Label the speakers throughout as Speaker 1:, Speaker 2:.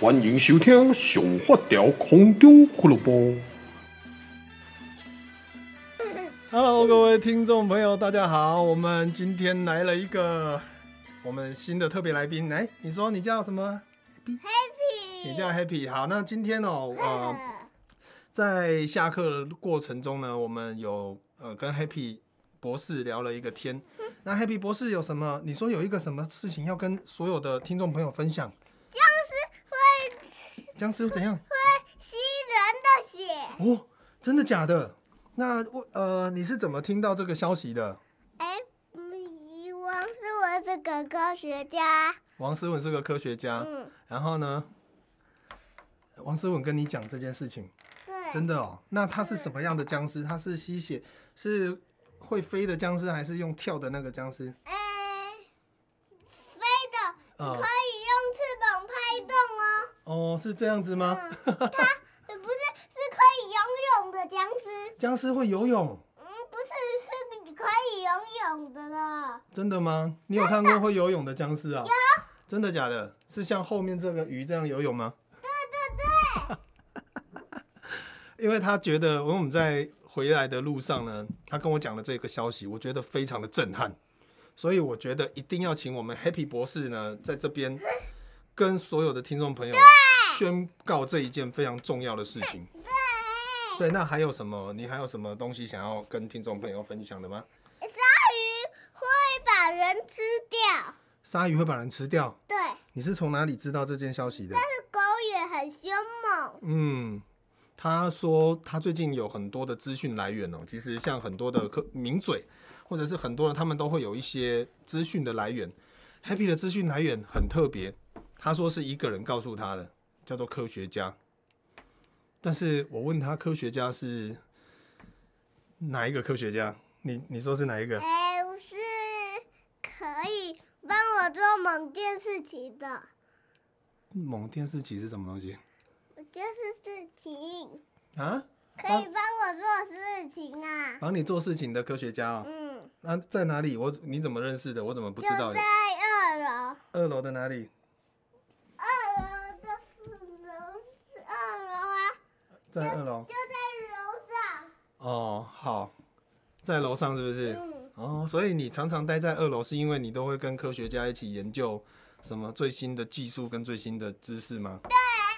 Speaker 1: 欢迎收听《上发条空中俱乐部》。Hello，各位听众朋友，大家好！我们今天来了一个我们新的特别来宾，来，你说你叫什么
Speaker 2: ？Happy。
Speaker 1: 你叫 Happy。好，那今天哦，呃，在下课的过程中呢，我们有呃跟 Happy 博士聊了一个天。那 Happy 博士有什么？你说有一个什么事情要跟所有的听众朋友分享？僵尸怎样？
Speaker 2: 会吸人的血
Speaker 1: 哦，真的假的？那我呃，你是怎么听到这个消息的？
Speaker 2: 哎、欸，王思文是个科学家。
Speaker 1: 王思文是个科学家。嗯。然后呢？王思文跟你讲这件事情。
Speaker 2: 对。
Speaker 1: 真的哦？那他是什么样的僵尸？他是吸血，是会飞的僵尸，还是用跳的那个僵尸？
Speaker 2: 哎、欸，飞的。嗯。可以。
Speaker 1: 哦，是这样子吗？
Speaker 2: 嗯、他不是，是可以游泳的僵尸。
Speaker 1: 僵尸会游泳？
Speaker 2: 嗯，不是，是你可以游泳的了。
Speaker 1: 真的吗？你有看过会游泳的僵尸啊？
Speaker 2: 有。
Speaker 1: 真的假的？是像后面这个鱼这样游泳吗？
Speaker 2: 对对对。
Speaker 1: 因为他觉得，我们在回来的路上呢，他跟我讲了这个消息，我觉得非常的震撼，所以我觉得一定要请我们 Happy 博士呢，在这边。跟所有的听众朋友宣告这一件非常重要的事情。
Speaker 2: 对，
Speaker 1: 对，那还有什么？你还有什么东西想要跟听众朋友分享的吗？
Speaker 2: 鲨鱼会把人吃掉。
Speaker 1: 鲨鱼会把人吃掉？
Speaker 2: 对。
Speaker 1: 你是从哪里知道这件消息的？
Speaker 2: 但是狗也很凶猛。
Speaker 1: 嗯，他说他最近有很多的资讯来源哦。其实像很多的客名嘴，或者是很多人，他们都会有一些资讯的来源。Happy 的资讯来源很特别。他说是一个人告诉他的，叫做科学家。但是我问他，科学家是哪一个科学家？你你说是哪一个？
Speaker 2: 哎、欸，是可以帮我做某件事情的。
Speaker 1: 某件事情是什么东西？
Speaker 2: 就是事情
Speaker 1: 啊，
Speaker 2: 可以帮我做事情啊。
Speaker 1: 帮你做事情的科学家哦。
Speaker 2: 嗯。
Speaker 1: 那在哪里？我你怎么认识的？我怎么不知道？
Speaker 2: 就在二楼。
Speaker 1: 二楼的哪里？在二楼，
Speaker 2: 就在楼上。
Speaker 1: 哦，好，在楼上是不是？
Speaker 2: 嗯。
Speaker 1: 哦，所以你常常待在二楼，是因为你都会跟科学家一起研究什么最新的技术跟最新的知识吗？
Speaker 2: 对。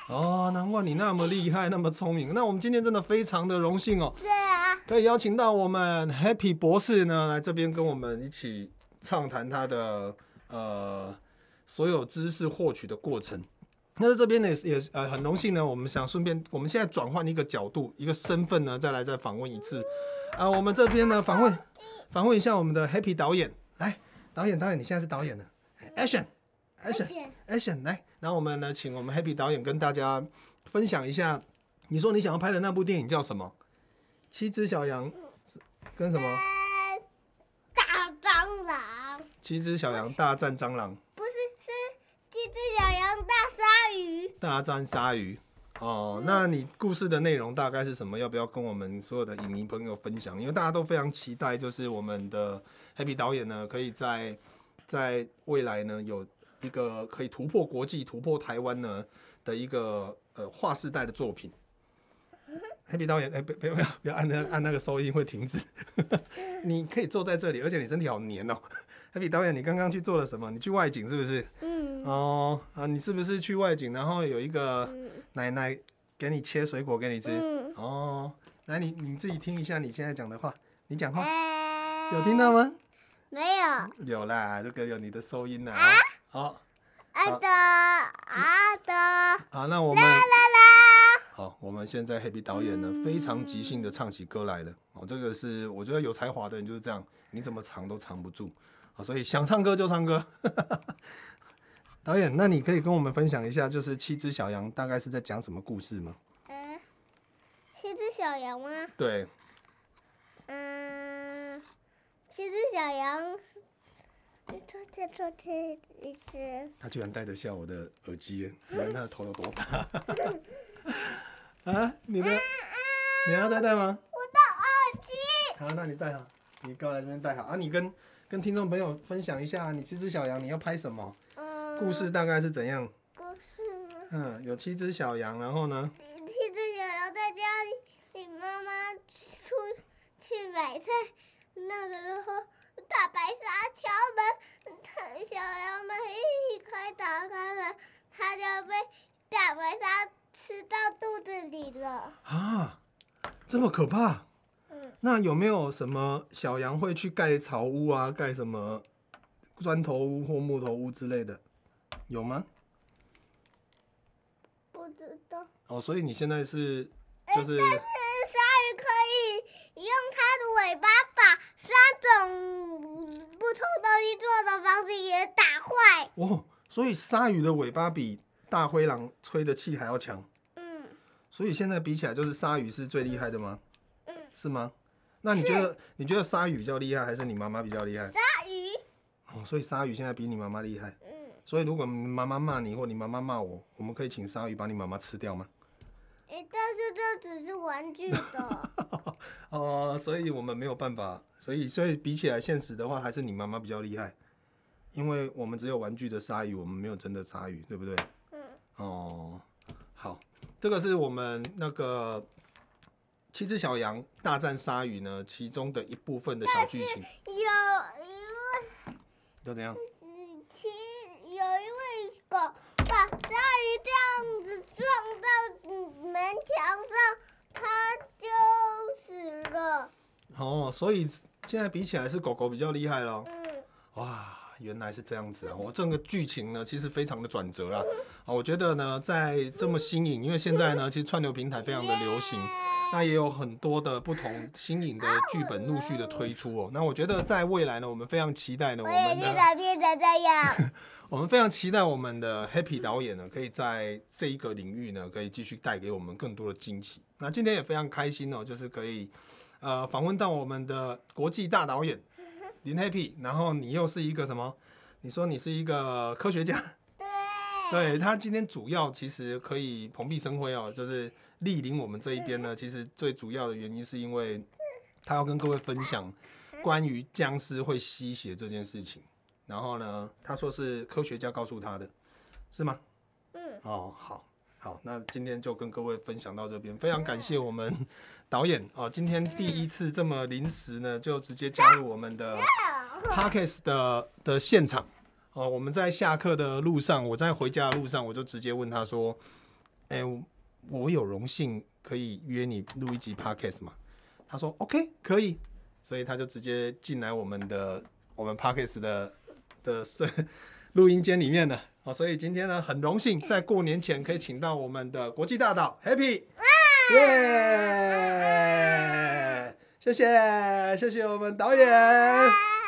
Speaker 1: 哦，难怪你那么厉害，那么聪明。那我们今天真的非常的荣幸哦。
Speaker 2: 对啊。
Speaker 1: 可以邀请到我们 Happy 博士呢，来这边跟我们一起畅谈他的呃所有知识获取的过程。那在这边呢，也也呃很荣幸呢。我们想顺便，我们现在转换一个角度，一个身份呢，再来再访问一次。啊、呃，我们这边呢访问访问一下我们的 Happy 导演，来，导演导演，你现在是导演了，Action，Action，Action，来，然后我们呢，请我们 Happy 导演跟大家分享一下，你说你想要拍的那部电影叫什么？七只小羊跟什么？
Speaker 2: 大蟑螂。
Speaker 1: 七只小羊大战蟑螂。
Speaker 2: 七只小羊大鲨鱼，
Speaker 1: 大战鲨鱼哦。那你故事的内容大概是什么？要不要跟我们所有的影迷朋友分享？因为大家都非常期待，就是我们的 Happy 导演呢，可以在在未来呢，有一个可以突破国际、突破台湾呢的一个呃划时代的作品。Happy 导演，哎、欸，不要不要不要按那按那个收音会停止。你可以坐在这里，而且你身体好黏哦。Happy 导演，你刚刚去做了什么？你去外景是不是？
Speaker 2: 嗯。
Speaker 1: 哦啊，你是不是去外景？然后有一个奶奶给你切水果给你吃。
Speaker 2: 嗯。
Speaker 1: 哦，来你你自己听一下你现在讲的话，你讲话、
Speaker 2: 欸、
Speaker 1: 有听到吗？
Speaker 2: 没有。
Speaker 1: 有啦，这个有你的收音呢。啊。好。
Speaker 2: 啊的啊的。
Speaker 1: 好，那我们。
Speaker 2: 啦啦啦。
Speaker 1: 好，我们现在 Happy 导演呢，非常即兴的唱起歌来了。哦，这个是我觉得有才华的人就是这样，你怎么藏都藏不住。所以想唱歌就唱歌。导演，那你可以跟我们分享一下，就是七只小羊大概是在讲什么故事吗？
Speaker 2: 嗯，七只小羊吗？
Speaker 1: 对。
Speaker 2: 嗯，七只小羊。昨天，昨天一只。
Speaker 1: 他居然戴得下我的耳机，你看他的头有多大？啊，你的，你要戴戴吗？
Speaker 2: 我的耳机。
Speaker 1: 好，那你戴好，你过来这边戴好啊，你跟。跟听众朋友分享一下，你七只小羊你要拍什么？
Speaker 2: 嗯，
Speaker 1: 故事大概是怎样？
Speaker 2: 故事
Speaker 1: 嗯，有七只小羊，然后呢？
Speaker 2: 七只小羊在家里，你妈妈出去买菜，那个时候大白鲨敲门，他小羊们一开打开门，它就被大白鲨吃到肚子里了。
Speaker 1: 啊，这么可怕？嗯，那有没有什么小羊会去盖草屋啊？盖什么砖头屋或木头屋之类的？有吗？
Speaker 2: 不知道。
Speaker 1: 哦，所以你现在是就是。
Speaker 2: 欸，但是鲨鱼可以用它的尾巴把三种不同东西做的房子也打坏。
Speaker 1: 哦，所以鲨鱼的尾巴比大灰狼吹的气还要强。
Speaker 2: 嗯。
Speaker 1: 所以现在比起来，就是鲨鱼是最厉害的吗？嗯。是吗？那你觉得你觉得鲨鱼比较厉害，还是你妈妈比较厉害？
Speaker 2: 鲨鱼。
Speaker 1: 哦，所以鲨鱼现在比你妈妈厉害。
Speaker 2: 嗯。
Speaker 1: 所以如果妈妈骂你，或你妈妈骂我，我们可以请鲨鱼把你妈妈吃掉吗？
Speaker 2: 哎、欸，但是这只是玩具的。
Speaker 1: 哦、呃，所以我们没有办法。所以，所以比起来现实的话，还是你妈妈比较厉害，因为我们只有玩具的鲨鱼，我们没有真的鲨鱼，对不对？嗯。哦，好，这个是我们那个七只小羊大战鲨鱼呢，其中的一部分的小剧情。
Speaker 2: 有一位。
Speaker 1: 又怎样？
Speaker 2: 七有一位狗把鲨鱼这样子撞到门墙上，它就死了。
Speaker 1: 哦，所以现在比起来是狗狗比较厉害了。
Speaker 2: 嗯。
Speaker 1: 哇，原来是这样子啊！我整个剧情呢，其实非常的转折啦。啊，我觉得呢，在这么新颖，因为现在呢，其实串流平台非常的流行，那也有很多的不同新颖的剧本陆续的推出哦。那我觉得在未来呢，我们非常期待呢，我们的
Speaker 2: 变成这样。
Speaker 1: 我们非常期待我们的 Happy 导演呢，可以在这一个领域呢，可以继续带给我们更多的惊喜。那今天也非常开心哦，就是可以呃访问到我们的国际大导演林 Happy，然后你又是一个什么？你说你是一个科学家？对，对他今天主要其实可以蓬荜生辉哦，就是莅临我们这一边呢。其实最主要的原因是因为他要跟各位分享关于僵尸会吸血这件事情。然后呢，他说是科学家告诉他的，是吗？嗯。哦，好，好，那今天就跟各位分享到这边，非常感谢我们导演哦，今天第一次这么临时呢，就直接加入我们的 Podcast 的的现场哦。我们在下课的路上，我在回家的路上，我就直接问他说：“哎，我有荣幸可以约你录一集 Podcast 吗？”他说：“OK，可以。”所以他就直接进来我们的我们 Podcast 的。的是录音间里面了哦，所以今天呢，很荣幸在过年前可以请到我们的国际大导 Happy，耶！谢谢谢谢我们导演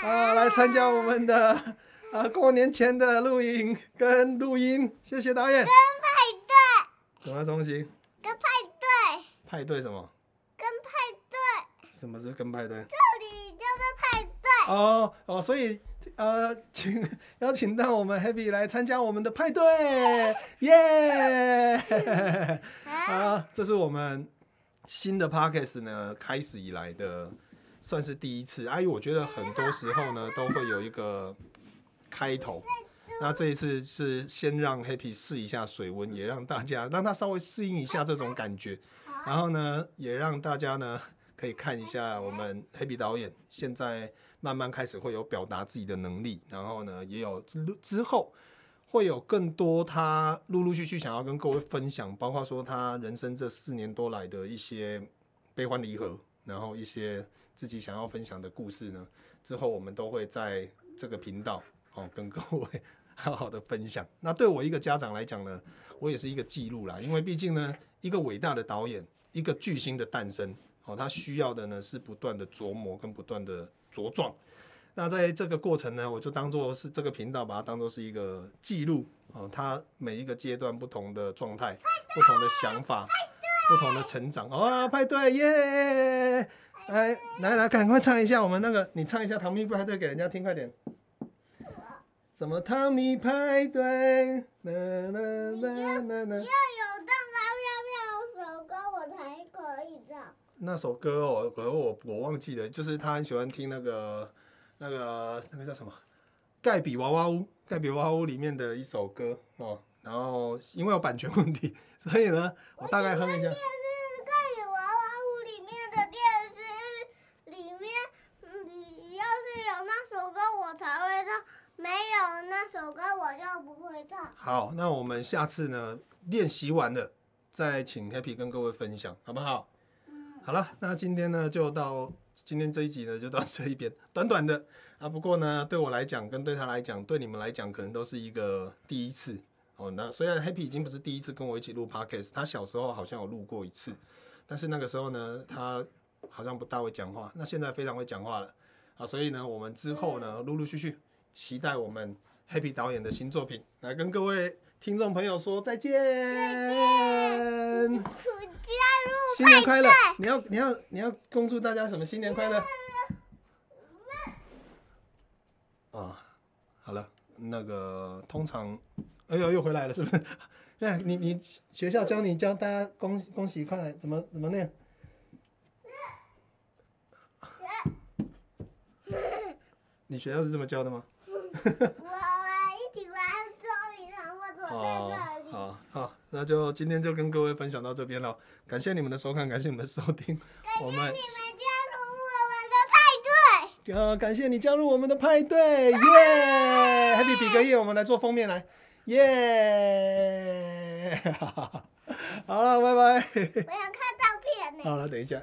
Speaker 1: 啊，来参加我们的啊过年前的录影跟录音，谢谢导演。跟
Speaker 2: 派对。
Speaker 1: 什么东西？
Speaker 2: 跟派对。
Speaker 1: 派对什么？
Speaker 2: 跟派对。
Speaker 1: 什么是跟派对？这
Speaker 2: 里就是派对。
Speaker 1: 哦哦，所以。呃，请邀请到我们 Happy 来参加我们的派对，耶！啊，这是我们新的 Podcast 呢开始以来的算是第一次。阿姨，我觉得很多时候呢都会有一个开头，那这一次是先让 Happy 试一下水温，也让大家让他稍微适应一下这种感觉，然后呢，也让大家呢可以看一下我们 Happy 导演现在。慢慢开始会有表达自己的能力，然后呢，也有之之后会有更多他陆陆续续想要跟各位分享，包括说他人生这四年多来的一些悲欢离合，然后一些自己想要分享的故事呢，之后我们都会在这个频道哦跟各位 好好的分享。那对我一个家长来讲呢，我也是一个记录啦，因为毕竟呢，一个伟大的导演，一个巨星的诞生，哦，他需要的呢是不断的琢磨跟不断的。茁壮，那在这个过程呢，我就当做是这个频道，把它当做是一个记录哦，他每一个阶段不同的状态、不同的想法、不同的成长哦，派对耶！来来来，赶快唱一下我们那个，你唱一下《糖蜜派对》给人家听，快点。什么糖蜜派对？啦啦啦啦啦！要
Speaker 2: 有蛋糕妙妙首歌，我才可以唱。
Speaker 1: 那首歌哦，可能我我忘记了，就是他很喜欢听那个那个那个叫什么《盖比娃娃屋》《盖比娃娃屋》里面的一首歌哦。然后因为有版权问题，所以呢，我大概哼一下。
Speaker 2: 电视看《娃娃屋》里面的电视里面，嗯，要是有那首歌我才会唱，没有那首歌我就不会唱。
Speaker 1: 好，那我们下次呢练习完了，再请 Happy 跟各位分享，好不好？嗯。好了，那今天呢就到。今天这一集呢，就到这一边，短短的啊。不过呢，对我来讲，跟对他来讲，对你们来讲，可能都是一个第一次哦。那虽然 Happy 已经不是第一次跟我一起录 Podcast，他小时候好像有录过一次，但是那个时候呢，他好像不大会讲话。那现在非常会讲话了啊。所以呢，我们之后呢，陆陆续续期待我们 Happy 导演的新作品，来跟各位听众朋友说再见。再见。新年快乐！你要你要你要恭祝大家什么？新年快乐！啊、哦，好了，那个通常，哎呦又回来了，是不是？那，你你学校教你教大家恭恭喜快来，怎么怎么念？你学校是这么教的吗？哦，好好，那就今天就跟各位分享到这边了，感谢你们的收看，感谢你们的收听，我们
Speaker 2: 感谢你们加入我们的派对，
Speaker 1: 呃，感谢你加入我们的派对，耶、yeah!，Happy 比格夜，我们来做封面来，耶、yeah! 好了，拜拜。
Speaker 2: 我想看照片呢。
Speaker 1: 好了，等一下。